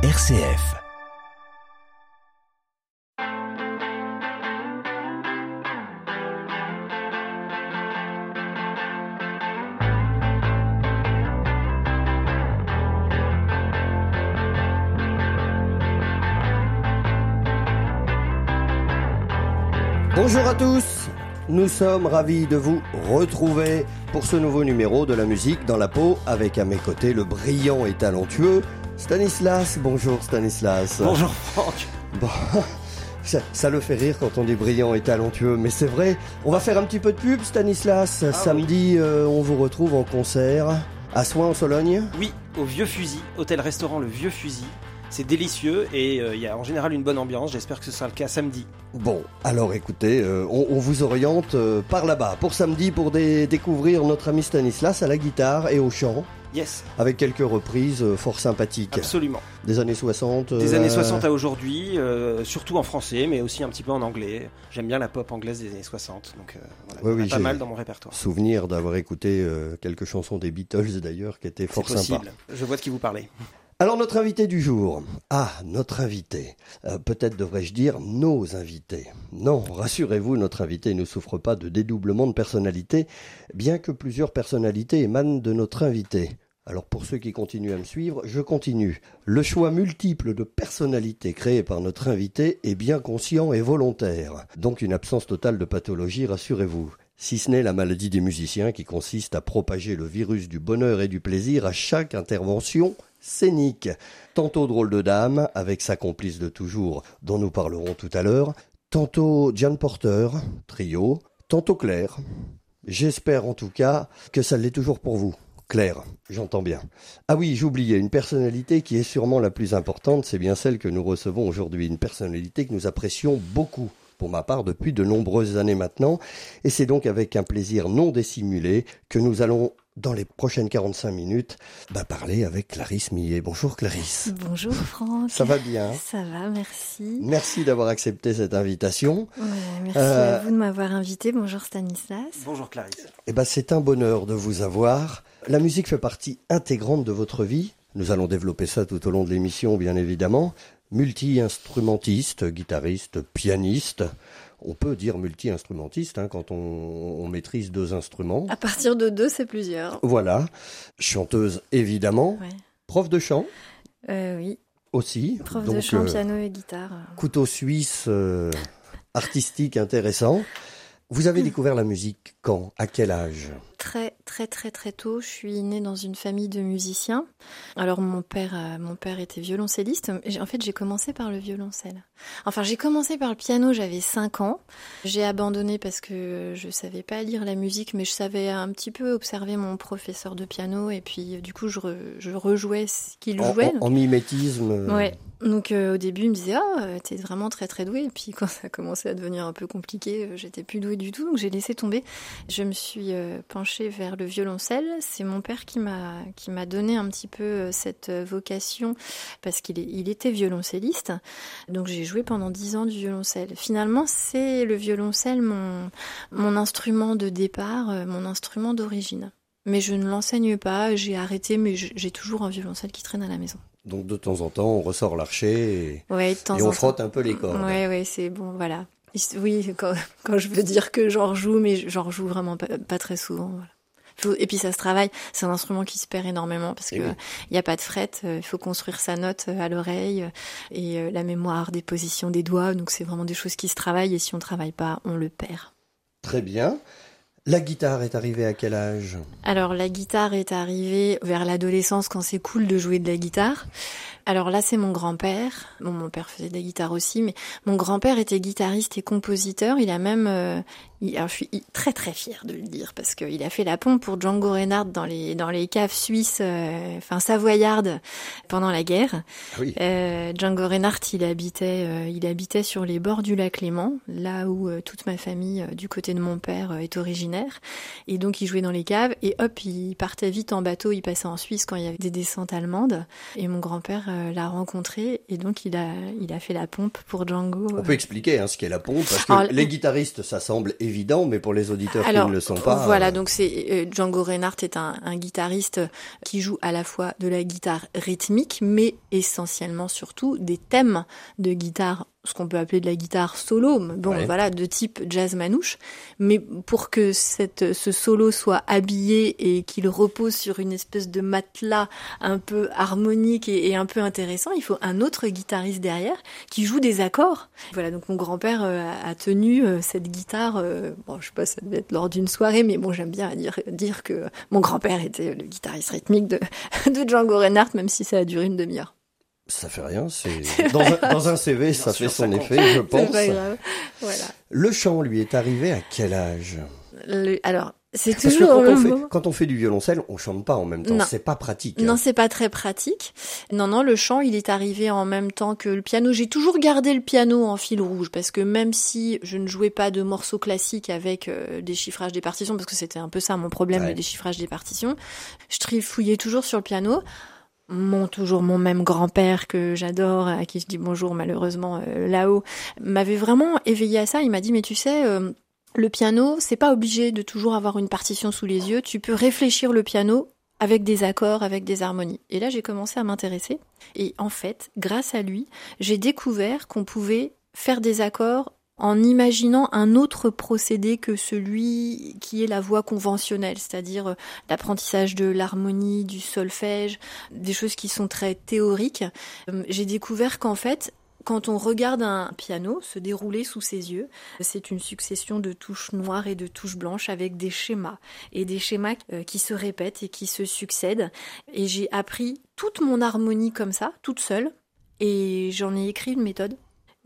RCF. Bonjour à tous, nous sommes ravis de vous retrouver pour ce nouveau numéro de la musique dans la peau avec à mes côtés le brillant et talentueux Stanislas. Bonjour Stanislas. Bonjour Franck. Bon, ça, ça le fait rire quand on dit brillant et talentueux, mais c'est vrai. On va faire un petit peu de pub Stanislas. Ah Samedi, euh, on vous retrouve en concert à Soins en Sologne. Oui, au Vieux Fusil, hôtel-restaurant Le Vieux Fusil. C'est délicieux et euh, il y a en général une bonne ambiance. J'espère que ce sera le cas samedi. Bon, alors écoutez, euh, on, on vous oriente euh, par là-bas pour samedi pour dé- découvrir notre ami Stanislas à la guitare et au chant. Yes, avec quelques reprises euh, fort sympathiques. absolument. Des années 60. Des euh, années 60 à aujourd'hui, euh, surtout en français, mais aussi un petit peu en anglais. J'aime bien la pop anglaise des années 60, donc euh, voilà, Oui, oui, pas mal dans mon répertoire. Souvenir d'avoir écouté euh, quelques chansons des Beatles d'ailleurs qui étaient fort sympas. Je vois de qui vous parlez. Alors notre invité du jour. Ah, notre invité. Euh, Peut-être devrais-je dire nos invités. Non, rassurez-vous, notre invité ne souffre pas de dédoublement de personnalité, bien que plusieurs personnalités émanent de notre invité. Alors pour ceux qui continuent à me suivre, je continue. Le choix multiple de personnalités créé par notre invité est bien conscient et volontaire. Donc une absence totale de pathologie, rassurez-vous. Si ce n'est la maladie des musiciens qui consiste à propager le virus du bonheur et du plaisir à chaque intervention scénique. Tantôt drôle de dame, avec sa complice de toujours, dont nous parlerons tout à l'heure. Tantôt Jan Porter, trio. Tantôt Claire. J'espère en tout cas que ça l'est toujours pour vous. Claire, j'entends bien. Ah oui, j'oubliais, une personnalité qui est sûrement la plus importante, c'est bien celle que nous recevons aujourd'hui. Une personnalité que nous apprécions beaucoup, pour ma part, depuis de nombreuses années maintenant. Et c'est donc avec un plaisir non dissimulé que nous allons, dans les prochaines 45 minutes, bah, parler avec Clarisse Millet. Bonjour Clarisse. Bonjour Franck. Ça va bien Ça va, merci. Merci d'avoir accepté cette invitation. Ouais, merci Euh, à vous de m'avoir invité. Bonjour Stanislas. Bonjour Clarisse. Eh ben, c'est un bonheur de vous avoir. La musique fait partie intégrante de votre vie. Nous allons développer ça tout au long de l'émission, bien évidemment. Multi-instrumentiste, guitariste, pianiste. On peut dire multi-instrumentiste hein, quand on, on maîtrise deux instruments. À partir de deux, c'est plusieurs. Voilà. Chanteuse, évidemment. Ouais. Prof de chant Euh, oui, aussi. prof de chant, euh, piano et guitare. couteau suisse euh, artistique intéressant. Vous avez découvert la musique quand? À quel âge? Très, très, très, très tôt, je suis née dans une famille de musiciens. Alors mon père, mon père était violoncelliste. En fait, j'ai commencé par le violoncelle. Enfin, j'ai commencé par le piano. J'avais 5 ans. J'ai abandonné parce que je savais pas lire la musique, mais je savais un petit peu observer mon professeur de piano. Et puis, du coup, je, re- je rejouais ce qu'il jouait. en- en mimétisme euh, Ouais. Donc euh, au début, il me disait ah euh, t'es vraiment très très douée. Et puis quand ça a commencé à devenir un peu compliqué, euh, j'étais plus douée du tout. Donc j'ai laissé tomber. Je me suis euh, penchée vers le violoncelle. C'est mon père qui m'a qui m'a donné un petit peu euh, cette euh, vocation parce qu'il il était violoncelliste. Donc j'ai joué pendant dix ans du violoncelle. Finalement, c'est le violoncelle mon mon instrument de départ, euh, mon instrument d'origine. Mais je ne l'enseigne pas. J'ai arrêté, mais j'ai toujours un violoncelle qui traîne à la maison. Donc de temps en temps, on ressort l'archer et, Ouais, on temps. frotte un peu les cordes. Ouais, ouais, c'est bon, voilà. Oui, quand, quand je veux dire que j'en joue, mais j'en joue vraiment pas, pas très souvent. Voilà. Et puis ça se travaille. C'est un instrument qui se perd énormément parce Eh que oui. il n'y a pas de fret. euh, Il faut construire sa note euh, à l'oreille euh, et la mémoire des positions des doigts. Donc c'est vraiment des choses qui se travaillent et si on travaille pas, on le perd. Très bien. La guitare est arrivée à quel âge? Alors la guitare est arrivée vers l'adolescence quand c'est cool de jouer de la guitare. Alors là c'est mon grand-père. Bon mon père faisait de la guitare aussi, mais mon grand-père était guitariste et compositeur. Il a même, euh, alors je suis très très fière de le dire parce qu'il a fait la pompe pour Django Reinhardt dans les dans les caves suisses, euh, enfin savoyardes pendant la guerre. Ah Oui. Euh, Django Reinhardt, il habitait, euh, il habitait sur les bords du lac Léman, là où toute ma famille du côté de mon père est originaire. Et donc il jouait dans les caves et hop, il partait vite en bateau, il passait en Suisse quand il y avait des descentes allemandes. Et mon grand-père euh, l'a rencontré et donc il a, il a fait la pompe pour Django. On peut expliquer hein, ce qu'est la pompe, parce que Alors, les guitaristes, ça semble évident, mais pour les auditeurs qui ne le sont pas. Voilà, donc c'est Django Reinhardt est un, un, guitariste qui joue à la fois de la guitare rythmique, mais essentiellement surtout des thèmes de guitare ce qu'on peut appeler de la guitare solo, bon voilà, de type jazz manouche. Mais pour que cette, ce solo soit habillé et qu'il repose sur une espèce de matelas un peu harmonique et, un peu intéressant, il faut un autre guitariste derrière qui joue des accords. Voilà, donc mon grand-père euh, a tenu euh, cette guitare, euh, bon je sais pas, ça devait être lors d'une soirée, mais bon j'aime bien dire, dire que mon grand-père était le guitariste rythmique de, de Django Reinhardt, même si ça a duré une demi-heure. Ça fait rien, c'est dans, un CV, ça fait son effet, je pense. Voilà. Le chant lui est arrivé à quel âge? Alors, c'est toujours quand, on fait, quand on fait du violoncelle, on chante pas en même temps. C'est pas pratique. Non, c'est pas très pratique. Non, non, le chant, il est arrivé en même temps que le piano. J'ai toujours gardé le piano en fil rouge parce que même si je ne jouais pas de morceaux classiques avec euh, des chiffrages des partitions, parce que c'était un peu ça mon problème, le déchiffrage des partitions, je trifouillais toujours sur le piano mon toujours mon même grand-père que j'adore, à qui je dis bonjour malheureusement euh, là-haut, m'avait vraiment éveillé à ça. Il m'a dit mais tu sais, euh, le piano, c'est pas obligé de toujours avoir une partition sous les yeux. Tu peux réfléchir le piano avec des accords, avec des harmonies. Et là, j'ai commencé à m'intéresser. Et en fait, grâce à lui, j'ai découvert qu'on pouvait faire des accords en imaginant un autre procédé que celui qui est la voie conventionnelle, c'est-à-dire euh, l'apprentissage de l'harmonie, du solfège, des choses qui sont très théoriques. Euh, j'ai découvert qu'en fait, quand on regarde un piano se dérouler sous ses yeux, c'est une succession de touches noires et de touches blanches avec des schémas et des schémas euh, qui se répètent et qui se succèdent. Et j'ai appris toute mon harmonie comme ça, toute seule, et j'en ai écrit une méthode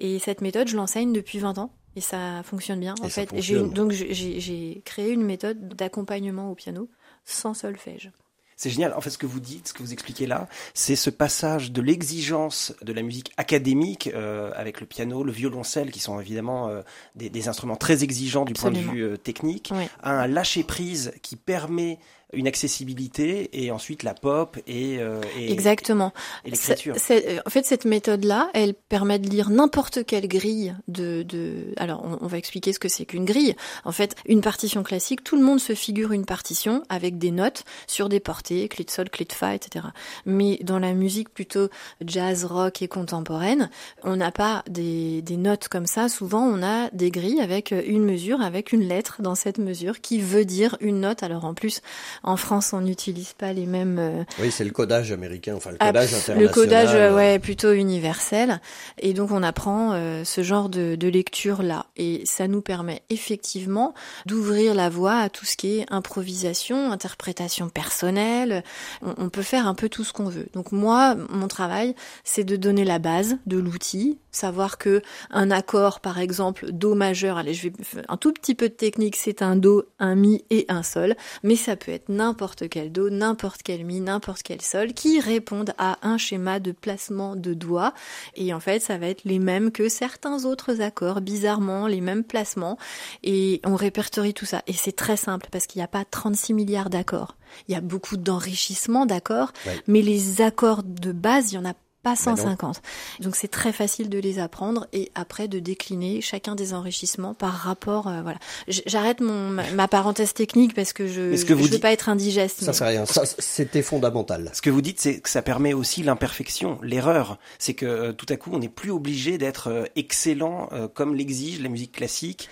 et cette méthode, je l'enseigne depuis 20 ans et ça fonctionne bien. en fait, donc j'ai créé une méthode d'accompagnement au piano sans solfège. C'est génial. En fait, ce que vous dites, ce que vous expliquez là, c'est ce passage de l'exigence de la musique académique euh, avec le piano, le violoncelle, qui sont évidemment euh, des, instruments très exigeants du point de vue euh, technique, à un lâcher prise qui permet une accessibilité et ensuite la pop et, euh, exactement l'écriture. Euh, en fait, cette méthode-là, elle permet de lire n'importe quelle grille de. de... Alors, on, va expliquer ce que c'est qu'une grille. En fait, une partition classique, tout le monde se figure une partition avec des notes sur des portées, clé de sol, clé de fa, etc. Mais dans la musique plutôt jazz, rock et contemporaine, on n'a pas des, des notes comme ça. Souvent, on a des grilles avec une mesure, avec une lettre dans cette mesure qui veut dire une note. Alors en plus, en France, on n'utilise pas les mêmes. Euh, oui, c'est le codage américain, enfin le codage international. Le codage, euh, ouais, plutôt universel. Et donc, on apprend euh, ce genre de, de lecture là, et ça nous permet effectivement d'ouvrir la voie à tout ce qui est improvisation, interprétation personnelle. On, on peut faire un peu tout ce qu'on veut. Donc moi, mon travail, c'est de donner la base de l'outil, savoir que un accord, par exemple, do majeur. Allez, je vais un tout petit peu de technique. C'est un do, un mi et un sol, mais ça peut être n'importe quel do, n'importe quel mi, n'importe quel sol, qui répondent à un schéma de placement de doigts. Et en fait, ça va être les mêmes que certains autres accords, bizarrement, les mêmes placements. Et on répertorie tout ça. Et c'est très simple parce qu'il n'y a pas 36 milliards d'accords. Il y a beaucoup d'enrichissement d'accords, mais les accords de base, il y en a pas 150. Donc c'est très facile de les apprendre et après de décliner chacun des enrichissements par rapport. Euh, voilà. J'arrête mon ma, parenthèse technique parce que je ne veux pas être indigeste. Ça mais... rien. Ça c'était fondamental. Ce que vous dites, c'est que ça permet aussi l'imperfection, l'erreur. C'est que euh, tout à coup, on n'est plus obligé d'être euh, excellent comme l'exige la musique classique.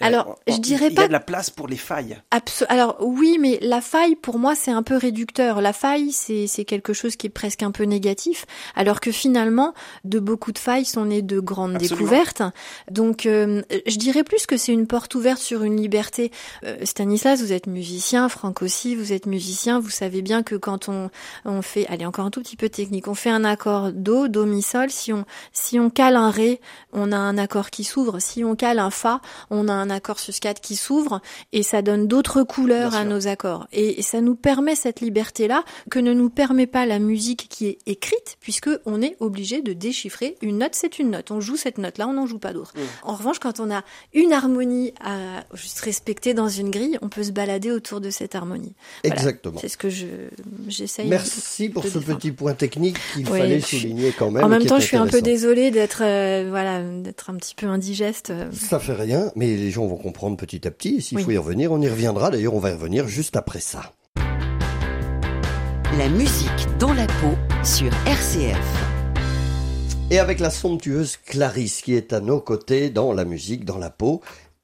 Euh, Alors, je dirais pas. Il y a de la place pour les failles. Alors oui, mais la faille pour moi c'est un peu réducteur. La faille c'est c'est quelque chose qui est presque un peu négatif, alors que finalement de beaucoup de failles sont nées de grandes découvertes. Donc euh, je dirais plus que c'est une porte ouverte sur une liberté. Euh, Stanislas, vous êtes musicien, Franck aussi, vous êtes musicien. Vous savez bien que quand on on fait, allez encore un tout petit peu technique, on fait un accord do, do mi sol. Si on si on cale un ré, on a un accord qui s'ouvre. Si on cale un fa, on a un accord sus-4 qui s'ouvre et ça donne d'autres couleurs à nos accords. Et, ça nous permet cette liberté-là que ne nous permet pas la musique qui est écrite puisque on est obligé de déchiffrer une note, c'est une note. On joue cette note-là, on n'en joue pas d'autre. Mm. En revanche, quand on a une harmonie à juste respecter dans une grille, on peut se balader autour de cette harmonie. Exactement. C'est ce que je j'essaye. Merci pour ce petit point technique qu'il fallait souligner quand même. En même temps, je suis un peu désolée d'être euh, voilà d'être un petit peu indigeste. Ça fait rien, mais gens vont comprendre petit à petit. Et s'il faut y revenir, on y reviendra. D'ailleurs, on va y revenir juste après ça. La musique dans la peau sur RCF. Et avec la somptueuse Clarisse qui est à nos côtés dans la musique, dans la peau.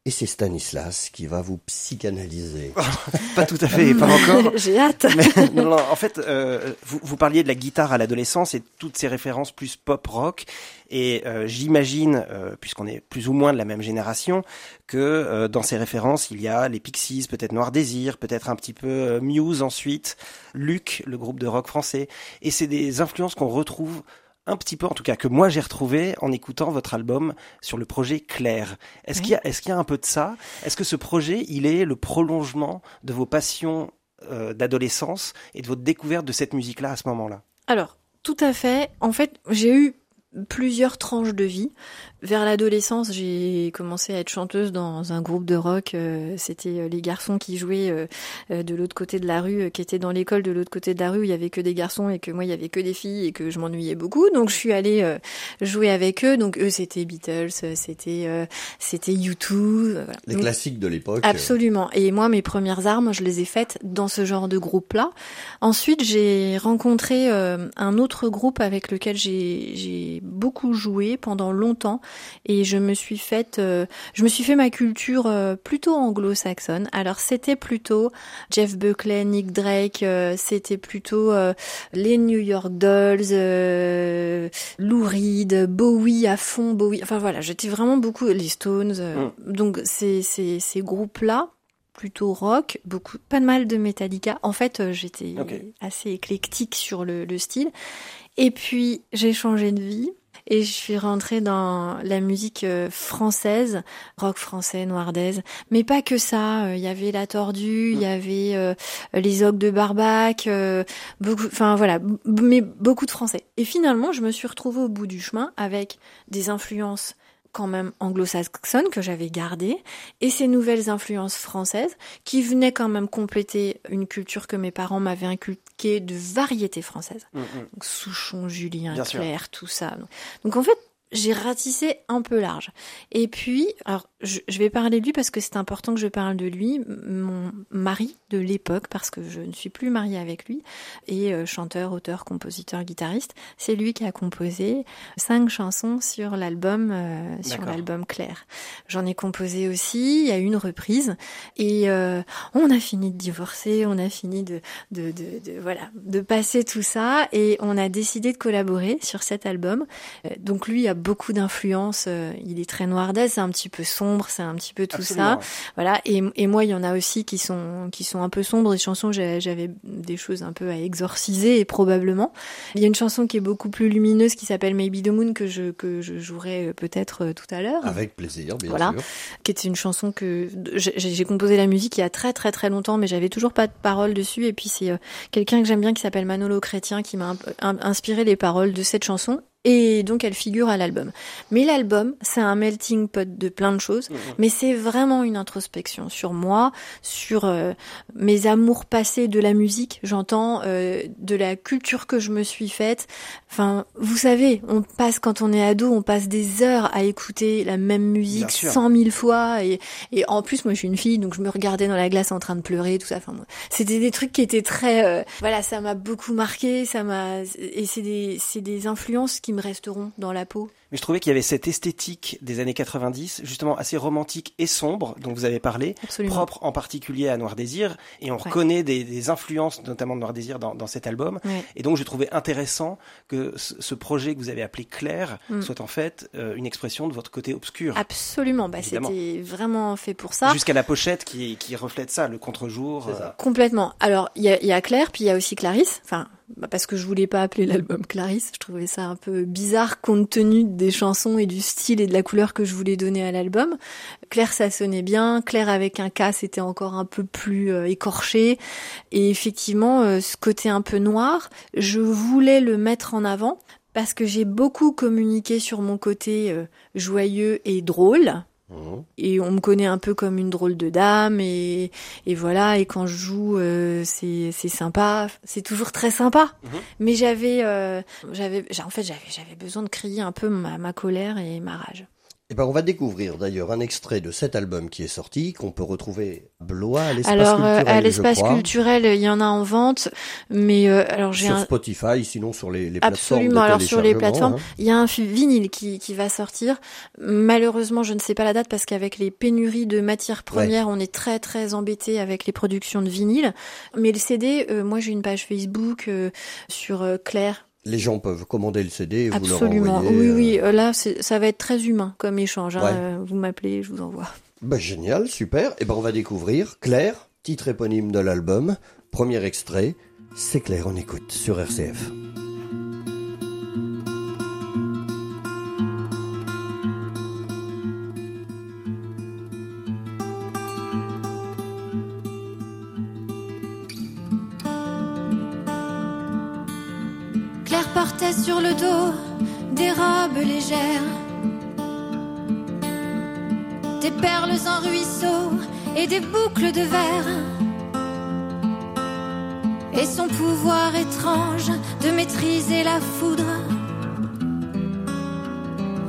Et c'est Stanislas qui va vous psychanalyser. pas tout à fait, pas encore. J'ai hâte. non, en fait, euh, vous, vous, parliez de la guitare à l'adolescence et toutes ces références plus pop rock. Et euh, j'imagine, euh, puisqu'on est plus ou moins de la même génération, que dans ces références, il y a les Pixies, peut-être Noir Désir, peut-être un petit peu Muse ensuite, Luc, le groupe de rock français. Et c'est des influences qu'on retrouve un petit peu, en tout cas, que moi j'ai retrouvé en écoutant votre album sur le projet Claire. Est-ce qu'il y a, est-ce qu'il y a un peu de ça? Est-ce que ce projet, il est le prolongement de vos passions euh, d'adolescence et de votre découverte de cette musique-là à ce moment-là? Alors, tout à fait. En fait, j'ai eu plusieurs tranches de vie. Vers l'adolescence, j'ai commencé à être chanteuse dans un groupe de rock. Euh, c'était euh, les garçons qui jouaient euh, de l'autre côté de la rue, qui étaient dans l'école de l'autre côté de la rue où il y avait que des garçons et que moi il y avait que des filles et que je m'ennuyais beaucoup. Donc je suis allée jouer avec eux. Donc eux c'était Beatles, c'était c'était U2. Voilà. Les classiques de l'époque. Absolument. Et moi mes premières armes, je les ai faites dans ce genre de groupe-là. Ensuite j'ai rencontré un autre groupe avec lequel j'ai beaucoup joué pendant longtemps et je me suis faite, euh, je me suis fait ma culture euh, plutôt anglo-saxonne. Alors c'était plutôt Jeff Buckley, Nick Drake, euh, c'était plutôt les New York Dolls, Lou Reed, Bowie à fond, Bowie. Enfin voilà, j'étais vraiment beaucoup les Stones. Mm. Donc ces ces, ces groupes là plutôt rock, beaucoup, pas mal de Metallica. En fait, j'étais assez éclectique sur le, le, style. Et puis, j'ai changé de vie et je suis rentrée dans la musique euh, française, rock français, noirdèse, mais pas que ça. Euh, il y avait la Tordue, il y avait euh, les Ogres de Barbac, beaucoup, enfin voilà, mais beaucoup de français. Et finalement, je me suis retrouvée au bout du chemin avec des influences quand même anglo-saxonne que j'avais gardée et ces nouvelles influences françaises qui venaient quand même compléter une culture que mes parents m'avaient inculquée de variété française. Mm, mm. Donc Souchon, Julien, Claire, tout ça. Donc en fait, j'ai ratissé un peu large. Et puis, alors je, vais parler de lui parce que c'est important que je parle de lui, mon mari de l'époque, parce que je ne suis plus mariée avec lui, et euh, chanteur, auteur, compositeur, guitariste. C'est lui qui a composé cinq chansons sur l'album, euh, sur l'album Claire. J'en ai composé aussi, il y a une reprise, et euh, on a fini de divorcer, on a fini de, de, de, de, voilà, de passer tout ça, et on a décidé de collaborer sur cet album. donc lui a beaucoup d'influence, il est très noir c'est un petit peu sombre c'est un petit peu tout ça. Voilà. Et, et, moi, il y en a aussi qui sont qui sont un peu sombres. Des chansons, j'avais des choses un peu à exorciser, et probablement. Il y a une chanson qui est beaucoup plus lumineuse qui s'appelle Maybe the Moon que je que je jouerai euh, peut-être euh, tout à l'heure. Avec plaisir, bien voilà. sûr. Qui était une chanson que j'ai composé la musique il y a très très très longtemps, mais j'avais toujours pas de paroles dessus. Et puis c'est euh, quelqu'un que j'aime bien qui s'appelle Manolo Chrétien qui m'a inspiré les paroles de cette chanson et donc elle figure à l'album. Mais l'album, c'est un melting pot de plein de choses, mhm. mais c'est vraiment une introspection sur moi, sur euh, mes amours passés de la musique, j'entends, euh, de la culture que je me suis faite. Enfin, vous savez, on passe quand on est ado, on passe des heures à écouter la même musique cent mille fois, et, et en plus moi je suis une fille, donc je me regardais dans la glace en train de pleurer, tout ça. Enfin, c'était des trucs qui étaient très, euh, voilà, ça m'a beaucoup marqué, ça m'a, et c'est des, c'est des influences qui me resteront dans la peau? Mais je trouvais qu'il y avait cette esthétique des années 90, justement assez romantique et sombre, dont vous avez parlé, propre en particulier à Noir Désir, et on reconnaît des, des, influences, notamment de Noir Désir, dans, dans cet album. Et donc, je trouvais intéressant que ce, projet que vous avez appelé Claire mm. soit en fait euh, une expression de votre côté obscur. Absolument, bah, c'était vraiment fait pour ça. Jusqu'à la pochette qui, qui reflète ça, le contre-jour. Euh. Complètement. Alors, il y a, y a Claire, puis il y a aussi Clarisse, enfin, bah, parce que je voulais pas appeler l'album Clarisse, je trouvais ça un peu bizarre compte tenu des chansons et du style et de la couleur que je voulais donner à l'album. Claire, ça sonnait bien. Claire avec un K, c'était encore un peu plus euh, écorché. Et effectivement, euh, ce côté un peu noir, je voulais le mettre en avant parce que j'ai beaucoup communiqué sur mon côté euh, joyeux et drôle. Mhm. Et on me connaît un peu comme une drôle de dame et, et voilà et quand je joue euh, c'est c'est sympa c'est toujours très sympa mhm. mais j'avais euh, j'avais en fait j'avais j'avais besoin de crier un peu ma, ma colère et ma rage Eh ben, on va découvrir d'ailleurs un extrait de cet album qui est sorti, qu'on peut retrouver à Blois, à l'espace Alors, culturel. euh, à l'espace culturel, il y en a en vente, mais euh, alors j'ai Sur un... Spotify, sinon sur les, les plateformes Absolument. Alors sur les téléchargement, plateformes, hein. il y a un vinyle qui, qui va sortir. Malheureusement, je ne sais pas la date parce qu'avec les pénuries de matières premières, on est très très embêté avec les productions de vinyle. Mais le CD, euh, moi j'ai une page Facebook euh, sur euh, Claire. Les gens peuvent commander le CD et vous leur Absolument. envoyez. Oui, euh, oui. euh, Là, c'est- ça va être très humain comme échange. hein. Ouais. Euh, Vous m'appelez, je vous envoie. bah, génial, super. Et ben, on va découvrir Claire, titre éponyme de l'album, premier extrait. C'est Claire, on écoute sur RCF. Des robes légères, des perles en ruisseau et des boucles de verre. Et son pouvoir étrange de maîtriser la foudre.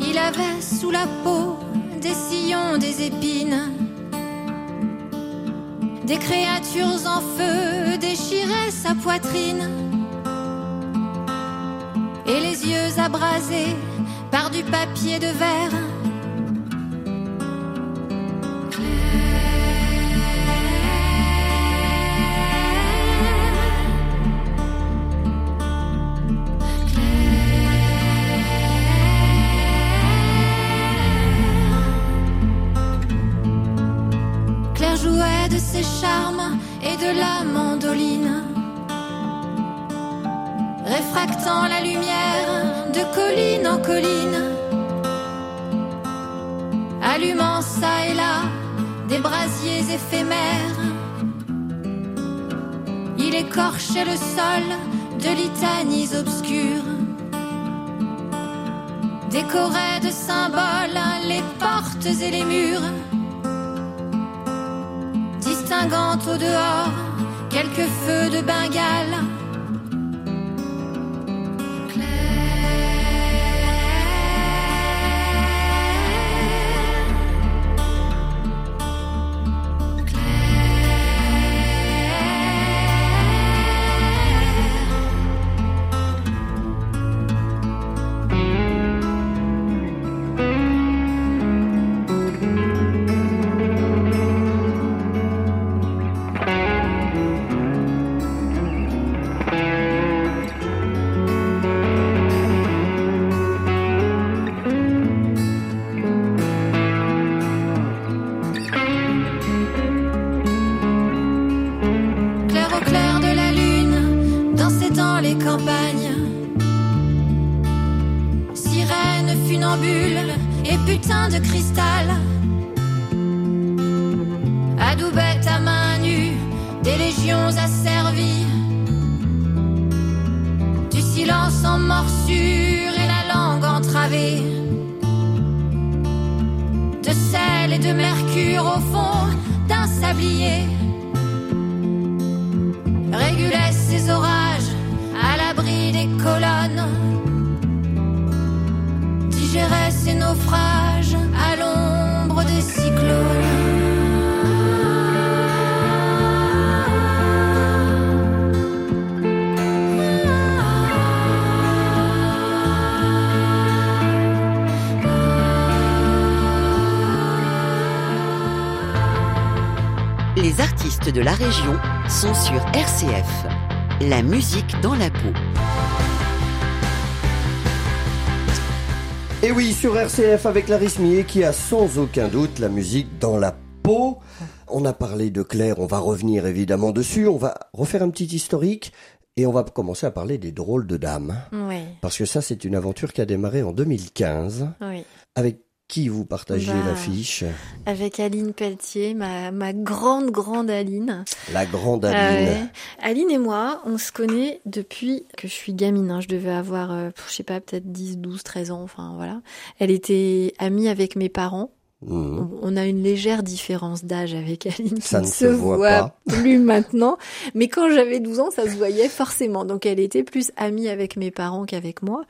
Il avait sous la peau des sillons, des épines. Des créatures en feu déchiraient sa poitrine et les yeux abrasés par du papier de verre. Claire jouait de ses charmes et de la mandoline réfractant la lumière de colline en colline, allumant ça et là des brasiers éphémères. Il écorchait le sol de litanies obscures, décorait de symboles les portes et les murs, distinguant au dehors quelques feux de Bengale. Artistes de la région sont sur RCF. La musique dans la peau. Et oui, sur RCF avec Clarisse Millet qui a sans aucun doute la musique dans la peau. On a parlé de Claire, on va revenir évidemment dessus, on va refaire un petit historique et on va commencer à parler des drôles de dames. Oui, Parce que ça, c'est une aventure qui a démarré en 2015. oui. Avec qui vous partagez Bah, l'affiche? Avec Aline Pelletier, ma, ma grande, grande Aline. La grande Aline. ouais. Aline et moi, on se connaît depuis que je suis gamine. hein. Je devais avoir, euh, je sais pas, peut-être 10, 12, 13 ans. Enfin, voilà. Elle était amie avec mes parents. Mhm. On a une légère différence d'âge avec Aline Ça ne ne se se voit plus maintenant. Mais quand j'avais 12 ans, ça se voyait forcément. Donc elle était plus amie avec mes parents qu'avec moi.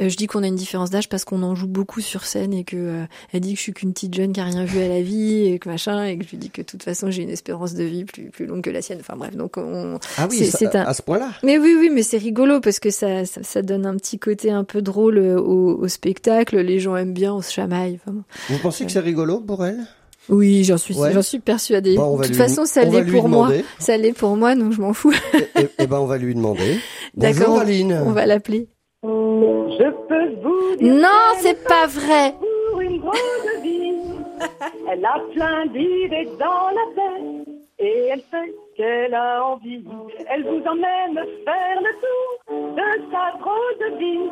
Euh, je dis qu'on a une différence d'âge parce qu'on en joue beaucoup sur scène et que euh, elle dit que je suis qu'une petite jeune qui a rien vu à la vie et que machin et que je lui dis que de toute façon j'ai une espérance de vie plus plus longue que la sienne. Enfin bref, donc on. Ah oui, C'est- un- à ce point-là. Mais oui, oui, mais c'est rigolo parce que ça, ça, ça donne un petit côté un peu drôle euh, au, au spectacle. Les gens aiment bien, on se chamaille. Enfin. Vous pensez que c'est rigolo pour elle? Oui, j'en suis, Ouais. j'en suis persuadée. Bon, va de toute lui- façon, ça l'est pour moi. Ça l'est pour moi, donc je m'en fous. Eh eh ben, on va lui demander. D'accord, Aline. On va l'appeler. Je peux vous dire Non, c'est pas vrai. pour une drôle de vie. Elle a plein d'idées dans la tête et elle fait qu'elle a envie. Elle vous emmène faire le tour de sa drôle de vie.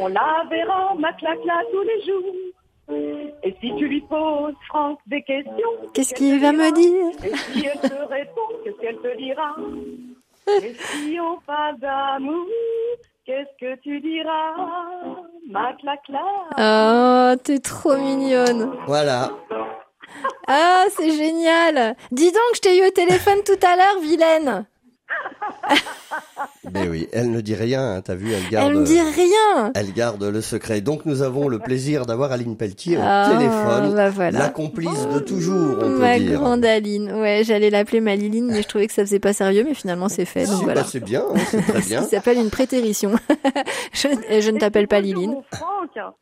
On la verra maclacla tous les jours. Et si tu lui poses, Franck, des questions, Qu'est-ce qu'il va me dire et si elle te répond, qu'est-ce qu'elle te dira Et si on parle d'amour, qu'est-ce que tu diras Maclacla Oh, t'es trop mignonne. Voilà. Ah, c'est génial. Dis donc, je t'ai eu au téléphone tout à l'heure, vilaine. Mais oui, elle ne dit rien, hein, t'as vu, elle garde. Elle me dit rien. Elle garde le secret. Donc nous avons le plaisir d'avoir Aline Pelletier au Ah, téléphone. bah voilà. La complice de toujours, on Ma peut dire. grande Aline. Ouais, j'allais l'appeler ma Liline, mais je trouvais que ça faisait pas sérieux, mais finalement c'est fait. Donc Si, voilà. bah, c'est bien, hein, c'est très bien. Ça s'appelle une prétérition. je, ne t'appelle pas Bonjour, Liline. mon Franck.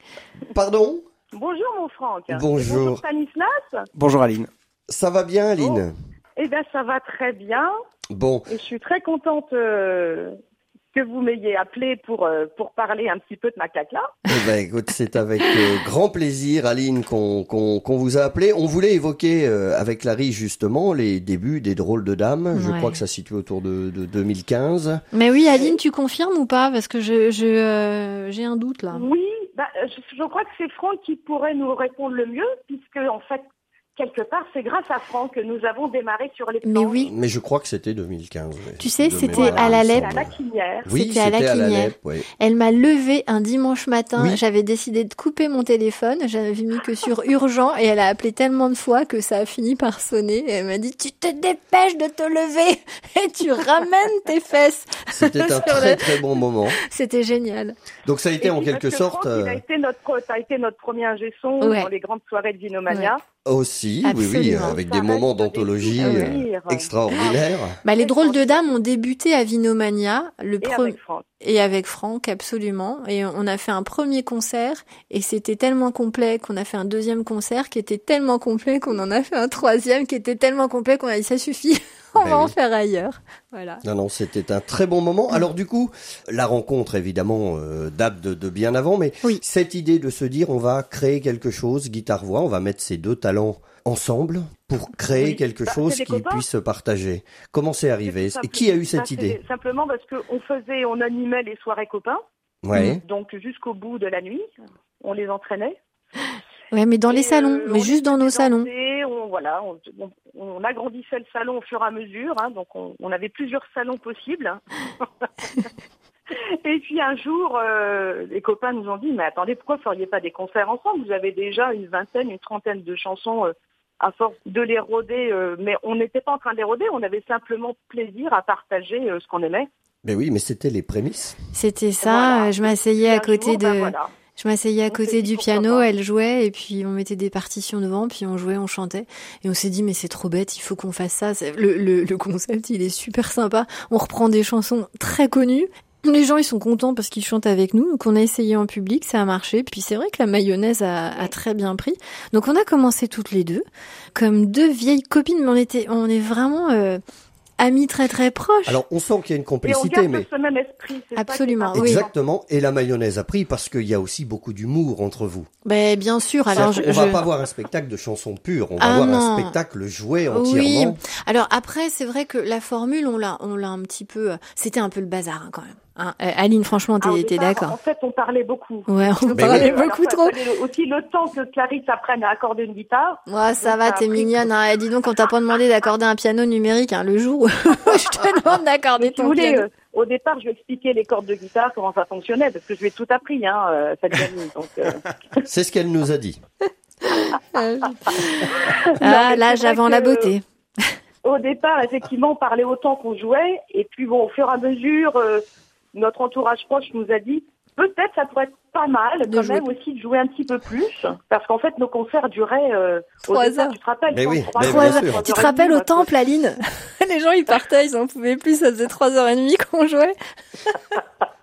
Pardon? Bonjour mon Franck. Bonjour. Bonjour Stanislas. Bonjour Aline. Ça va bien, Aline? Eh bien ça va très bien Bon, et je suis très contente euh, que vous m'ayez appelé pour, euh, pour parler un petit peu de Maclacla. eh ben, écoute, c'est avec euh, grand plaisir, Aline, qu'on qu'on qu'on vous a appelé. On voulait évoquer euh, avec Larry justement les débuts des drôles de dames. Je crois que ça se situe autour de, de 2015. Mais oui, Aline, tu confirmes ou pas? Parce que je je, euh, j'ai un doute là. Oui, bah, je, je crois que c'est Franck qui pourrait nous répondre le mieux puisque en fait quelque part c'est grâce à Franck que nous avons démarré sur les Mais planches. oui, Mais je crois que c'était 2015. oui. Tu sais, c'était à la Lep. à la Quinière. Oui, C'était à la Quinière. Lep, oui. elle m'a levé un dimanche matin. Oui. J'avais décidé de couper mon téléphone. J'avais mis que sur urgent et elle a appelé tellement de fois que ça a fini par sonner. Et elle m'a dit Tu te dépêches de te lever et tu ramènes tes fesses. C'était un très très bon moment. C'était génial. Donc ça a été Et en quelque que sorte Franck, il euh, a été notre, ça a été notre premier ingé son Ouais. dans les grandes soirées de Vinomania. Aussi, oui, oui, avec des moments d'anthologie euh, extraordinaires. Bah, les drôles de dames ont débuté à Vinomania le Et pre- avec Franck. Et avec Franck absolument et on a fait un premier concert et c'était tellement complet qu'on a fait un deuxième concert qui était tellement complet qu'on en a fait un troisième qui était tellement complet qu'on a dit ça suffit on Ben va en faire ailleurs voilà Non, non, c'était un très bon moment. Alors du coup, la rencontre, évidemment, euh, date de, de bien avant, mais Oui. cette idée de se dire, on va créer quelque chose, guitare-voix, on va mettre ces deux talents ensemble pour créer Oui. quelque Bah, chose c'est des qui copains. puisse se partager. Comment c'est arrivé Et qui a eu cette Bah, idée Simplement parce qu'on faisait, on animait les soirées copains, Ouais. donc jusqu'au bout de la nuit, on les entraînait. ouais mais dans les salons euh, mais juste dans nos salons On, voilà, on, on- on agrandissait le salon au fur et à mesure, hein, donc on, on avait plusieurs salons possibles. et puis un jour, euh, les copains nous ont dit, mais attendez, pourquoi ne feriez pas des concerts ensemble? Vous avez déjà une vingtaine, une trentaine de chansons. euh, à force de les rôder, euh, mais on n'était pas en train de les rôder, on avait simplement plaisir à partager euh, ce qu'on aimait. Mais oui, mais c'était les prémices. c'était ça Voilà. je m'asseyais à côté jour, de ben voilà. je m'asseyais à On côté du piano elle jouait et puis on mettait des partitions devant puis on jouait on chantait et on s'est dit mais c'est trop bête il faut qu'on fasse ça C'est- le, le, le concept il est super sympa on reprend des chansons très connues les gens ils sont contents parce qu'ils chantent avec nous donc on a essayé en public ça a marché puis c'est vrai que la mayonnaise a, a très bien pris donc on a commencé toutes les deux comme deux vieilles copines mais on était on est vraiment euh, amis très très proches Alors on sent qu'il y a une Et on complicité, mais ce même esprit. Absolument, oui. exactement. Et la mayonnaise a pris parce qu'il y a aussi beaucoup d'humour entre vous. ben bien sûr alors je, qu'on va je- pas voir un spectacle de chansons pures, on va Ah voir non. un spectacle joué Oui. entièrement. Alors après, c'est vrai que la formule, on l'a, on l'a un petit peu. C'était un peu le bazar hein, quand même. Hein, euh, Aline, franchement, t'es, Ah, t'es départ, En d'accord fait, on parlait beaucoup. Ouais, on Mais parlait oui. Alors, beaucoup ça trop. aussi le temps que Clarisse apprenne à accorder une guitare. Ouais, ça va, t'es mignonne. Hein. Eh, dis donc, on t'a pas demandé d'accorder un piano numérique hein, le jour où je te demande d'accorder Si vous ton voulez, piano. euh, au départ, je vais expliquer les cordes de guitare, comment ça fonctionnait, parce que je lui ai tout appris, hein, euh, cette. Donc, euh, C'est ce qu'elle nous a dit. ah, l'âge avant la beauté. Au départ, effectivement, on parlait autant qu'on jouait, et puis bon, au fur et à mesure, euh, notre entourage proche nous a dit peut-être ça pourrait être pas mal De quand jouer même aussi de jouer un petit peu plus, parce qu'en fait nos concerts duraient euh, Trois heures. tu te rappelles Mais oui, trois heures, trois heures Tu te et rappelles demie, au temple, Aline Les gens, ils partaient, ils en pouvaient plus, ça faisait 3h30 qu'on jouait.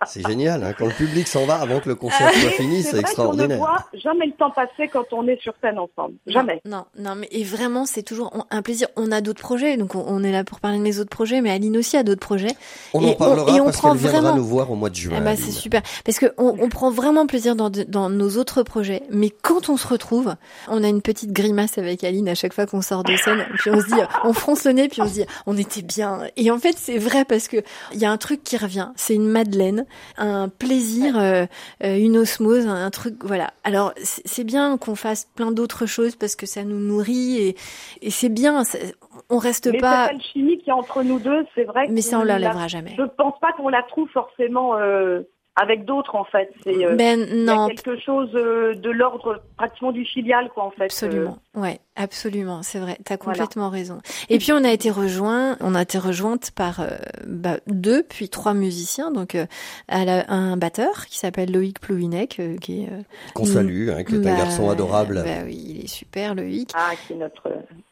C'est génial, hein, quand le public s'en va avant que le concert soit fini, c'est vrai qu'on ne extraordinaire. voit jamais le temps passer quand on est sur scène ensemble. Jamais. Non, non, mais et vraiment, c'est toujours on- un plaisir. On a d'autres projets, donc on, on est là pour parler de mes autres projets, mais Aline aussi a d'autres projets. On Et en on- parlera et on parce qu'elle viendra vraiment- nous voir au mois de juin. Ben, Aline. c'est super parce que on, on prend vraiment plaisir dans, de- dans nos autres projets, mais quand on se retrouve, on a une petite grimace avec Aline à chaque fois qu'on sort de scène, puis on se dit, on fronce le nez, puis on se dit, on était bien. Et en fait, c'est vrai parce que il y a un truc qui revient, c'est une madeleine, un plaisir, euh, euh, une osmose, un, truc, voilà. Alors c'est bien qu'on fasse plein d'autres choses parce que ça nous nourrit et, et c'est bien. On reste Mais pas, cette alchimie qui est entre nous deux, c'est vrai mais ça on l'enlèvera jamais. Je pense pas qu'on la trouve forcément euh, avec d'autres en fait. C'est euh, Ben il y a non, quelque chose euh, de l'ordre pratiquement du filial quoi en fait. Absolument, ouais, absolument, c'est vrai, t'as Voilà. complètement raison. Et puis on a été rejoint, on a été rejointe par euh, bah, deux puis trois musiciens, donc euh, à la- un batteur qui s'appelle Loïc Plouvinec, euh, qui est euh, Qu'on salue, hein, qui est un bah, garçon adorable. Bah oui, il est super Loïc. Ah, qui est notre,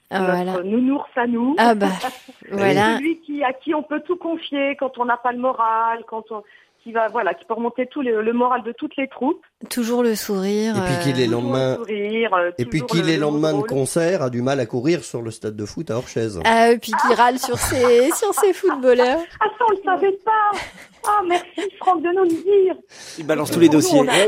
Ah, notre voilà. nounours à nous. Ah bah voilà. Celui qui, à qui on peut tout confier quand on n'a pas le moral, quand on, qui va, voilà, qui peut remonter tout le, le moral de toutes les troupes. Toujours le sourire. Et puis qu'il euh, est toujours lendemain- le sourire, euh, Et puis toujours qui le- les le lendemains de concert a du mal à courir sur le stade de foot à Orchaise. Ah, et puis qui râle sur ses sur ses footballeurs. Ah ça, on le savait pas. Ah, merci Franck de nous le dire. Il balance tous les dossiers. on a- Ouais,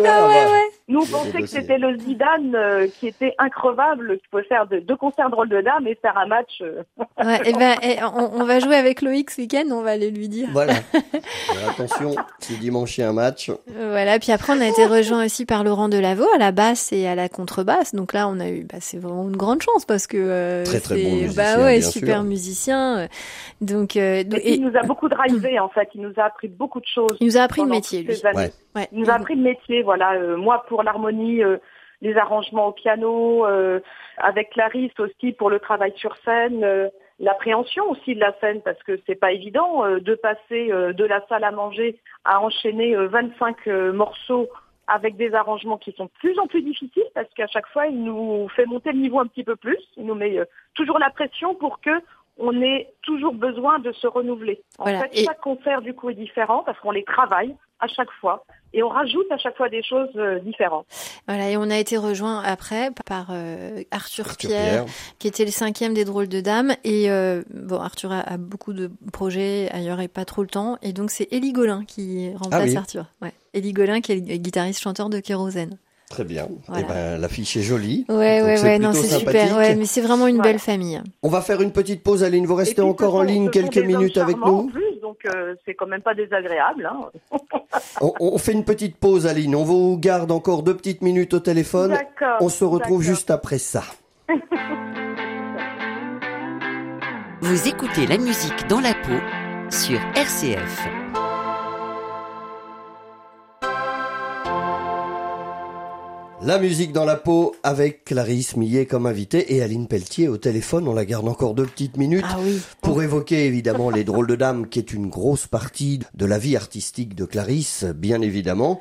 ouais, Nous, on pensait que c'était le Zidane euh, qui était increvable, qui pouvait faire de- deux concerts drôles de dames et faire un match. euh, Ouais, et ben et on, on va jouer avec Loïc ce week-end, on va aller lui dire. Voilà. Alors, attention, si dimanche il y a un match, Voilà, puis après on a été rejoint aussi par Laurent Delaveau à la basse et à la contrebasse. Donc là on a eu, bah, c'est vraiment une grande chance parce que euh, Très, très c'est- bon musicien, bah ouais, bien super sûr. musicien. euh, Donc euh, Et puis, et il nous a beaucoup drivé, en fait. Il nous a appris beaucoup de choses. il nous a appris le métier lui. Ouais. Ouais. Il nous a appris le métier, voilà. Euh, moi, pour l'harmonie, euh, les arrangements au piano, euh, avec Clarisse aussi pour le travail sur scène, euh, l'appréhension aussi de la scène, parce que c'est pas évident euh, de passer euh, de la salle à manger à enchaîner euh, 25 euh, morceaux avec des arrangements qui sont de plus en plus difficiles, parce qu'à chaque fois, il nous fait monter le niveau un petit peu plus. Il nous met euh, toujours la pression pour que on ait toujours besoin de se renouveler. En Voilà. fait, Et- chaque concert du coup est différent parce qu'on les travaille à chaque fois et on rajoute à chaque fois des choses euh, différentes. Voilà, et on a été rejoint après par euh, Arthur, Arthur Pierre, Pierre. qui était le cinquième des drôles de dames. Et euh, bon, Arthur a, a beaucoup de projets ailleurs et pas trop le temps. Et donc c'est Élie Golin qui remplace Ah oui. Arthur. Ouais. Élie Golin qui est guitariste chanteur de Kérosène. Très bien. Voilà. Eh ben, l'affiche est jolie. Ouais, Donc, ouais, c'est ouais, non, c'est super. Ouais, mais c'est vraiment une Voilà. belle famille. On va faire une petite pause, Aline. Vous restez puis, encore en ligne ce sont quelques minutes avec nous En plus, donc euh, c'est quand même pas désagréable. Hein. on, on fait une petite pause, Aline. On vous garde encore deux petites minutes au téléphone. D'accord. On se retrouve d'accord. juste après ça. Vous écoutez la musique dans la peau sur RCF. La musique dans la peau avec Clarisse Millet comme invitée et Aline Pelletier au téléphone. On la garde encore deux petites minutes. Ah oui. Pour évoquer évidemment les drôles de dames, qui est une grosse partie de la vie artistique de Clarisse, bien évidemment.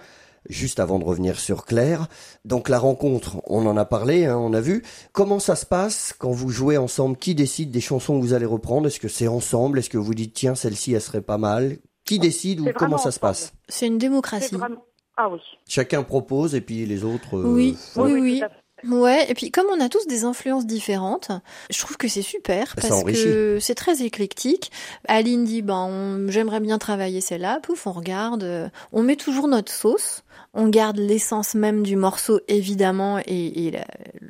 Juste avant de revenir sur Claire, donc la rencontre, on en a parlé, hein, on a vu. Comment ça se passe quand vous jouez ensemble? Qui décide des chansons que vous allez reprendre? Est-ce que c'est ensemble? Est-ce que vous dites tiens celle-ci elle serait pas mal? Qui décide ou comment ça se passe? C'est une C'est démocratie. vraiment... Ah oui. Chacun propose et puis les autres. euh, Oui. font. Oui, oui. Ouais, et puis comme on a tous des influences différentes, je trouve que c'est super Ça parce enrichit. que c'est très éclectique. Aline dit ben j'aimerais bien travailler celle-là, pouf on regarde, euh, on met toujours notre sauce, on garde l'essence même du morceau évidemment et, et la-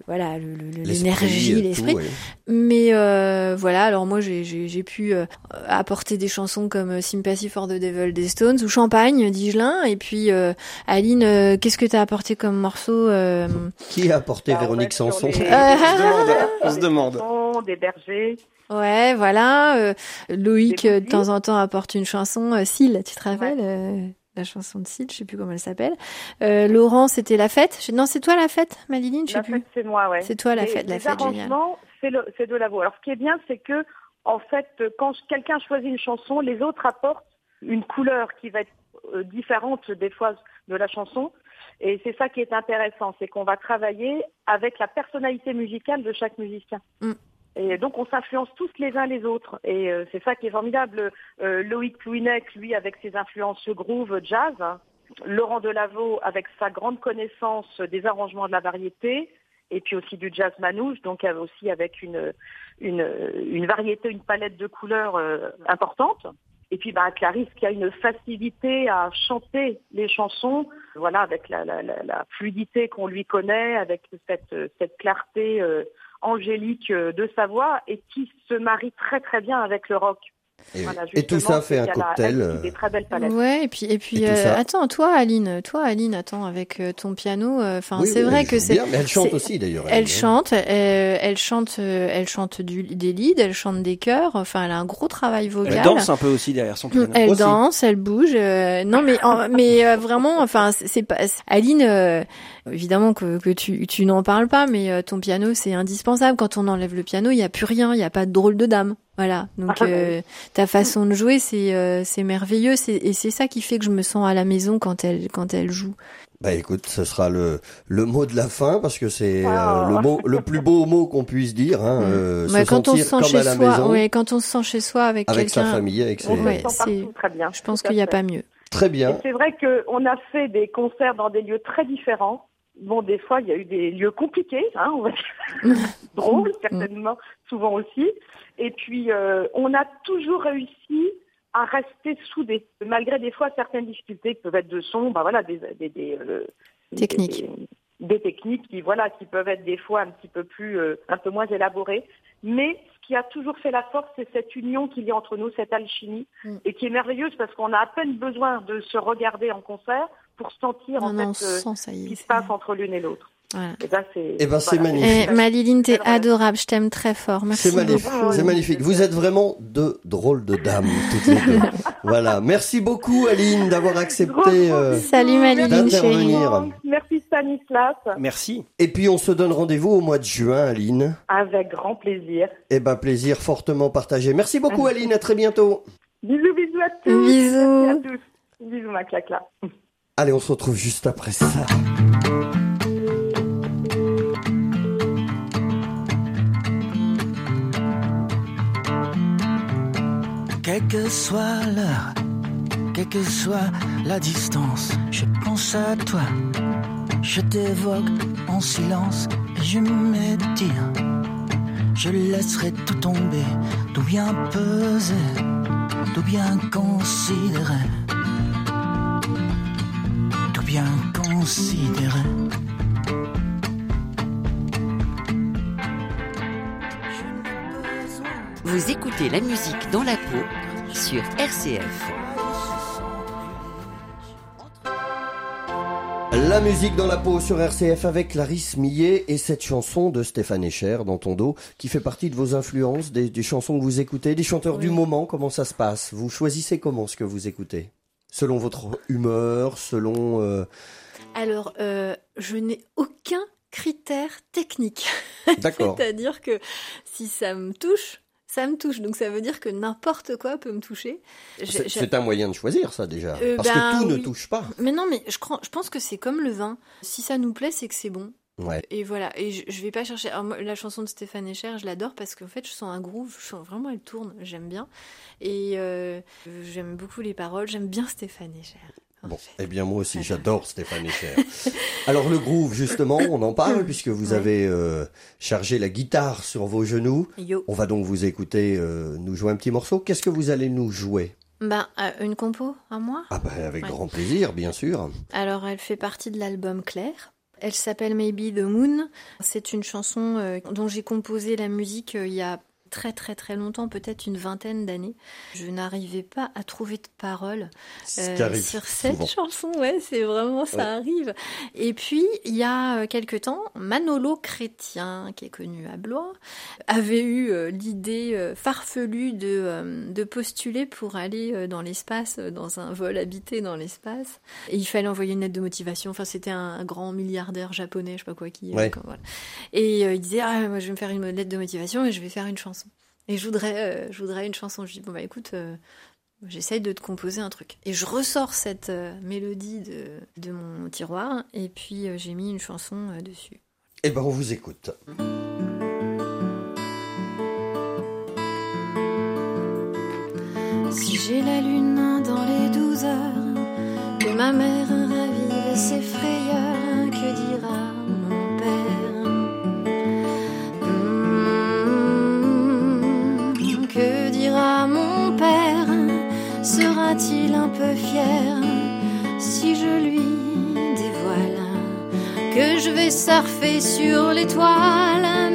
voilà le- le- L'esprit, l'énergie, l'esprit. tout, ouais. Mais euh, voilà, alors moi j'ai j'ai j'ai pu euh, apporter des chansons comme euh, Sympathy for the Devil des Stones ou Champagne d'Igelin et puis euh, Aline, euh, qu'est-ce que t'as apporté comme morceau euh, Qui a apporté Bah, Véronique Sanson les- On se demande. On se Des demande. chansons, Des bergers. Ouais, voilà. euh, Loïc, de temps en temps, apporte une chanson. Euh, Syl, tu te rappelles euh, la chanson de Sid, je sais plus comment elle s'appelle. Euh, Laurent, c'était la fête. Je- Non, c'est toi la fête, Maliline, je sais La plus. fête, c'est moi, ouais. C'est toi la fête, la les fête, génial. arrangements, c'est le- c'est de la voix. Alors, ce qui est bien, c'est que, en fait, quand quelqu'un choisit une chanson, les autres apportent une couleur qui va être euh, différente des fois de la chanson. Et c'est ça qui est intéressant, c'est qu'on va travailler avec la personnalité musicale de chaque musicien. Mm. Et donc on s'influence tous les uns les autres. Et euh, c'est ça qui est formidable. Euh, Loïc Louinec, lui, avec ses influences groove, jazz. Laurent Delaveau, avec sa grande connaissance des arrangements de la variété. Et puis aussi du jazz manouche, donc euh, aussi avec une, variété, une palette de couleurs euh, importante. Et puis bah, Clarisse qui a une facilité à chanter les chansons, voilà, avec la, fluidité qu'on lui connaît, avec cette, clarté angélique euh, de sa voix et qui se marie très très bien avec le rock. Et, Voilà, et tout ça fait un cocktail. elle a euh, des très belles palettes. Ouais, et puis et puis Et euh, attends, toi Aline, toi Aline, attends avec euh, ton piano, euh, enfin oui, c'est oui, vrai elle que c'est bien, mais elle chante aussi d'ailleurs. Elle hein. chante, euh, elle chante, euh, elle chante du, des leads, elle chante des chœurs. Enfin, elle a un gros travail vocal. Elle danse un peu aussi derrière son piano. Elle Aussi. danse, elle bouge. euh, non, mais en- mais euh, vraiment, enfin, c'est pas. Aline, euh, évidemment que, que tu tu n'en parles pas, mais euh, ton piano c'est indispensable. Quand on enlève le piano, il y a plus rien, il y a pas de drôle de dame. Voilà. Donc Ah, bah euh, ta façon de jouer, c'est euh, c'est merveilleux. C'est et c'est ça qui fait que je me sens à la maison quand elle quand elle joue. Bah écoute, ce sera le, le mot de la fin parce que c'est euh, Ah. le mot le plus beau mot qu'on puisse dire. Hein, euh, Mm. Ouais, se quand on se sent chez soi, maison, ouais, quand on se sent chez soi avec, avec sa quelqu'un, famille, avec ses... Ouais, partout très bien. je pense qu'il n'y a pas mieux. Très bien. c'est vrai qu'on a fait des concerts dans des lieux très différents. Bon, des fois, il y a eu des lieux compliqués, hein, on va dire. drôles, certainement, souvent aussi. Et puis, euh, on a toujours réussi à rester soudés, malgré des fois certaines difficultés qui peuvent être de son, bah voilà, des, des, des, euh, Techniques. des, des techniques qui, voilà, qui peuvent être des fois un petit peu plus, euh, un peu moins élaborées. Mais ce qui a toujours fait la force, c'est cette union qu'il y a entre nous, cette alchimie, Mm. et qui est merveilleuse parce qu'on a à peine besoin de se regarder en concert pour sentir Non, en non, on fait euh, ce y qui est. se passe entre l'une et l'autre. Voilà. Et ben c'est. Eh ben, c'est voilà. magnifique. Eh, Maliline, t'es adorable, je t'aime très fort. Merci C'est magnifique, beaucoup. c'est magnifique. Vous êtes vraiment deux drôles de dames, toutes les deux. voilà. Merci beaucoup, Aline, d'avoir accepté. euh, Salut Maliline, D'intervenir. Merci Stanislas, Merci. Et puis, on se donne rendez-vous au mois de juin, Aline. avec grand plaisir. Eh ben, plaisir fortement partagé. Merci beaucoup, Aline. À très bientôt. Bisous, bisous à tous. Bisous. Merci à tous. Bisous ma claque Allez, on se retrouve juste après ça. Quelle que soit l'heure, quelle que soit la distance, je pense à toi. Je t'évoque en silence et je m'étire. Je laisserai tout tomber, tout bien peser, tout bien considérer. Considérer. Vous écoutez la musique dans la peau sur RCF. La musique dans la peau sur RCF avec Clarisse Millet et cette chanson de Stéphane Echer dans ton dos qui fait partie de vos influences, des, des chansons que vous écoutez, des chanteurs du moment, comment ça se passe? Vous choisissez comment ce que vous écoutez? Selon votre humeur, selon... euh, Alors, euh, je n'ai aucun critère technique. D'accord. C'est-à-dire que si ça me touche, ça me touche. Donc ça veut dire que n'importe quoi peut me toucher. C'est un moyen de choisir ça déjà. Euh, Parce que tout ne touche pas. Mais non, mais je, pense que c'est comme le vin. Si ça nous plaît, c'est que c'est bon. Ouais. Et voilà, et je, je vais pas chercher. Alors, moi, la chanson de Stéphane Echer, je l'adore parce qu'en fait, je sens un groove, je sens vraiment elle tourne, j'aime bien. Et euh, j'aime beaucoup les paroles, j'aime bien Stéphane Echer. Bon, fait. eh bien moi aussi j'adore Stéphane Echer. Alors le groove justement, on en parle puisque vous avez euh, chargé la guitare sur vos genoux. Yo. On va donc vous écouter euh, nous jouer un petit morceau. Qu'est-ce que vous allez nous jouer? Ben, euh, une compo à moi? Ah ben avec Ouais. grand plaisir, bien sûr. Alors, elle fait partie de l'album Claire. Elle s'appelle Maybe the Moon. C'est une chanson dont j'ai composé la musique il y a très très très longtemps, peut-être une vingtaine d'années. Je n'arrivais pas à trouver de paroles euh, sur cette chanson. Ouais, c'est vraiment ça arrive. Et puis il y a euh, quelque temps, Manolo Chrétien, qui est connu à Blois, avait eu euh, l'idée farfelue de, de postuler pour aller dans l'espace, dans un vol habité dans l'espace. Et il fallait envoyer une lettre de motivation. Enfin, c'était un, grand milliardaire japonais, je sais pas quoi qui. Ouais. Et il disait ah, moi je vais me faire une lettre de motivation et je vais faire une chanson. Et je voudrais, euh, je voudrais une chanson. Je dis, bon, bah écoute, euh, j'essaye de te composer un truc. Et je ressors cette euh, mélodie de, de, mon tiroir, et puis j'ai mis une chanson dessus. Eh ben, on vous écoute. Si j'ai la lune dans les douze heures, que ma mère ravive ses frayeurs, que dira Sera-t-il un peu fier si je lui dévoile que je vais surfer sur l'étoile,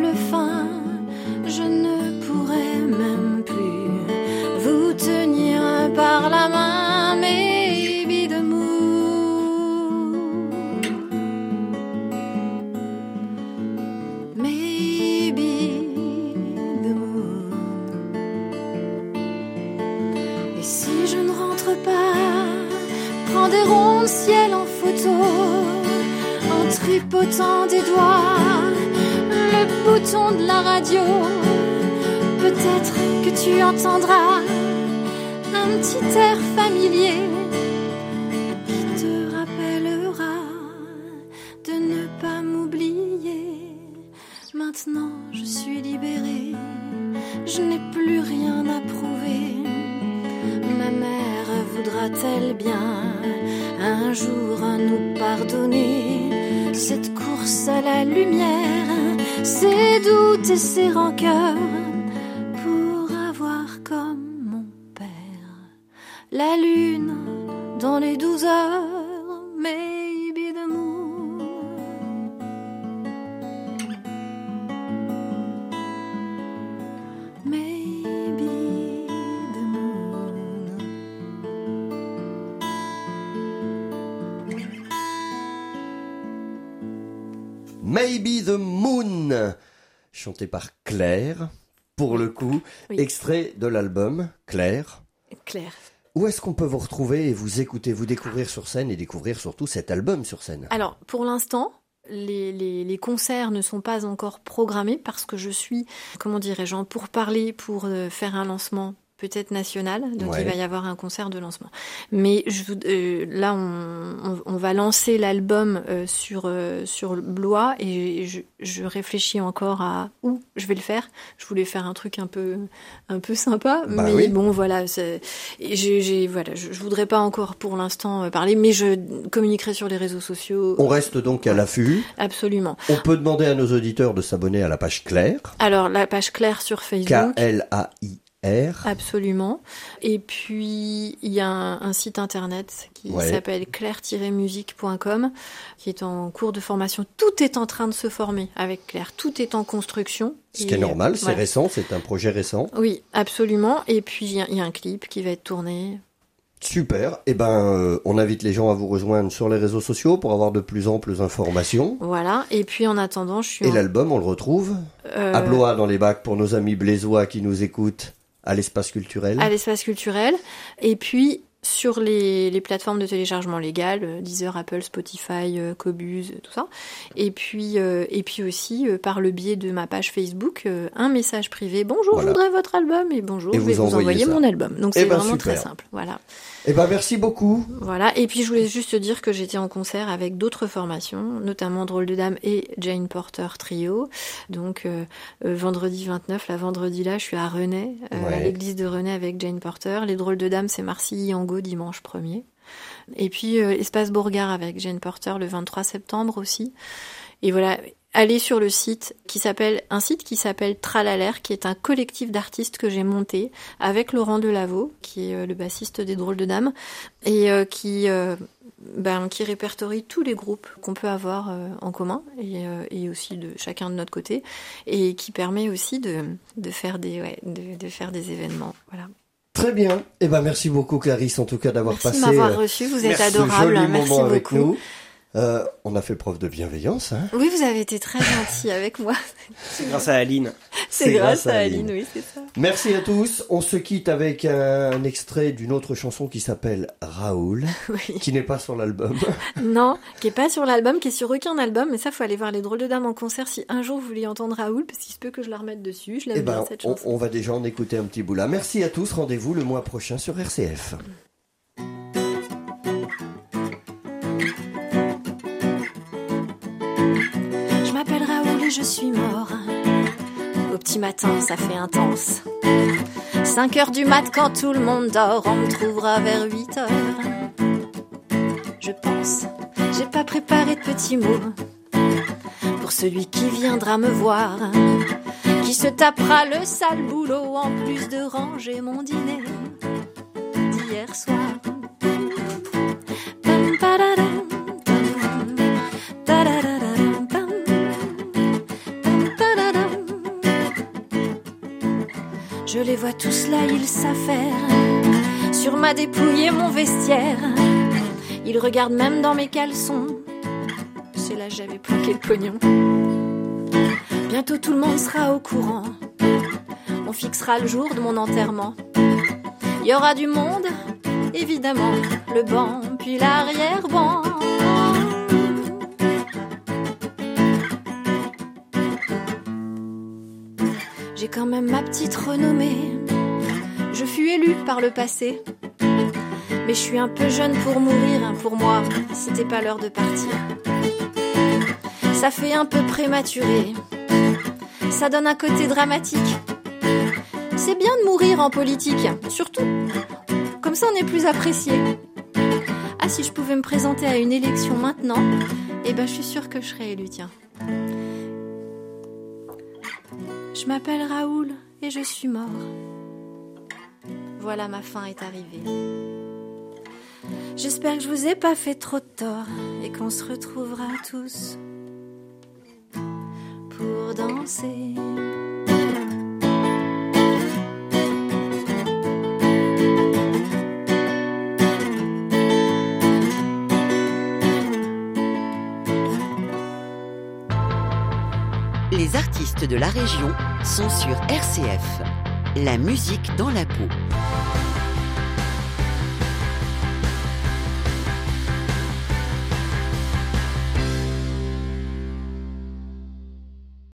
le sable fin. Je ne pourrai même plus vous tenir par la main, moon. Maybe the moon. Et si je ne rentre pas, prends des ronds de ciel en photo, en tripotant des doigts de la radio. Peut-être que tu entendras un petit air familier qui te rappellera de ne pas m'oublier. Maintenant je suis libérée, je n'ai plus rien à prouver. Ma mère voudra-t-elle bien un jour ses rancœurs pour avoir comme mon père la lune dans les douze heures, maybe the moon. Maybe the moon. Maybe the Moon, chanté par Claire, pour le coup, Oui. extrait de l'album Claire. Claire. Où est-ce qu'on peut vous retrouver et vous écouter, vous découvrir sur scène et découvrir surtout cet album sur scène? Alors, pour l'instant, les, les, les concerts ne sont pas encore programmés parce que je suis, comment dirais-je, en pour parler, pour euh, faire un lancement peut-être national, donc Ouais. il va y avoir un concert de lancement. Mais je, euh, là, on, on, on va lancer l'album euh, sur euh, sur Blois et je, je réfléchis encore à où je vais le faire. Je voulais faire un truc un peu un peu sympa, Bah mais oui. bon voilà, j'ai voilà, je, je voudrais pas encore pour l'instant parler, mais je communiquerai sur les réseaux sociaux. On reste donc à l'affût. Absolument. On peut demander à nos auditeurs de s'abonner à la page Claire, Alors, la page Claire sur Facebook. K-L-A-I-R. Absolument. Et puis, il y a un, un site internet qui Ouais. s'appelle claire-musique.com, qui est en cours de formation. Tout est en train de se former avec Claire. Tout est en construction. Ce Et, qui est normal, c'est récent, c'est un projet récent. Oui, absolument. Et puis, il y, a- il y a un clip qui va être tourné. Super. Eh ben, euh, on invite les gens à vous rejoindre sur les réseaux sociaux pour avoir de plus amples informations. Voilà. Et puis en attendant, je suis. Et en- l'album, on le retrouve euh, à Blois dans les bacs pour nos amis blésois qui nous écoutent à l'espace culturel. à l'espace culturel. Et puis sur les, les plateformes de téléchargement légal, euh, Deezer, Apple, Spotify, euh, Cobuz, euh, tout ça. Et puis, euh, et puis aussi euh, par le biais de ma page Facebook, euh, un message privé. Bonjour, Voilà. je voudrais votre album et bonjour, Et je vais vous envoyer ça. mon album. Donc Eh c'est ben, vraiment super. très simple. Voilà. Eh ben, merci beaucoup. Voilà. Et puis je voulais juste te dire que j'étais en concert avec d'autres formations, notamment Drôle de Dame et Jane Porter Trio. Donc vendredi 29, la vendredi là, je suis à Ouais. à l'église de Rennes avec Jane Porter. Les Drôles de Dame, c'est Marcilly Dimanche 1er. Et puis euh, Espace Bourgard avec Jane Porter le 23 septembre aussi. Et voilà, allez sur le site qui s'appelle un site qui s'appelle Tralaler, qui est un collectif d'artistes que j'ai monté avec Laurent Delaveau, qui est euh, le bassiste des Drôles de Dames, et euh, qui euh, ben, qui répertorie tous les groupes qu'on peut avoir en commun et, aussi de chacun de notre côté, et qui permet aussi de, de faire des de faire des événements. Voilà. Très bien. Eh ben, merci beaucoup, Clarisse, en tout cas, d'avoir Merci de passé m'avoir euh, reçu, vous êtes ce adorable, joli merci moment avec beaucoup. nous. Euh, on a fait preuve de bienveillance. Hein Oui, vous avez été très gentil avec moi. C'est grâce à Aline. C'est grâce à Aline, oui, c'est ça. Merci à tous. On se quitte avec un extrait d'une autre chanson qui s'appelle Raoul, Oui. qui n'est pas sur l'album. Non, qui est pas sur l'album, qui est sur aucun album, mais ça faut aller voir les drôles de dames en concert si un jour vous voulez entendre Raoul, parce qu'il se peut que je la remette dessus. Je l'aime Eh ben, bien cette on, chanson. on va déjà en écouter un petit bout là. Merci à tous. Rendez-vous le mois prochain sur RCF. Je suis mort. Au petit matin, ça fait intense. 5 heures du mat quand tout le monde dort, on me trouvera vers 8 heures. Je pense, j'ai pas préparé de petits mots pour celui qui viendra me voir, qui se tapera le sale boulot en plus de ranger mon dîner d'hier soir. Je les vois tous là, ils faire sur ma dépouille et mon vestiaire. Ils regardent même dans mes caleçons. C'est là j'avais planqué le pognon. Bientôt tout le monde sera au courant. On fixera le jour de mon enterrement. Il y aura du monde, évidemment, le banc puis l'arrière-ban. Quand même ma petite renommée. Je fus élue par le passé. Mais je suis un peu jeune pour mourir, hein, pour moi, c'était pas l'heure de partir. Ça fait un peu prématuré. Ça donne un côté dramatique. C'est bien de mourir en politique, surtout. Comme ça, on est plus apprécié. Ah, si je pouvais me présenter à une élection maintenant, eh ben, je suis sûre que je serais élue, tiens. Je m'appelle Raoul et je suis mort. Voilà, ma fin est arrivée. J'espère que je vous ai pas fait trop de tort et qu'on se retrouvera tous pour danser. Les artistes de la région sont sur RCF. La musique dans la peau.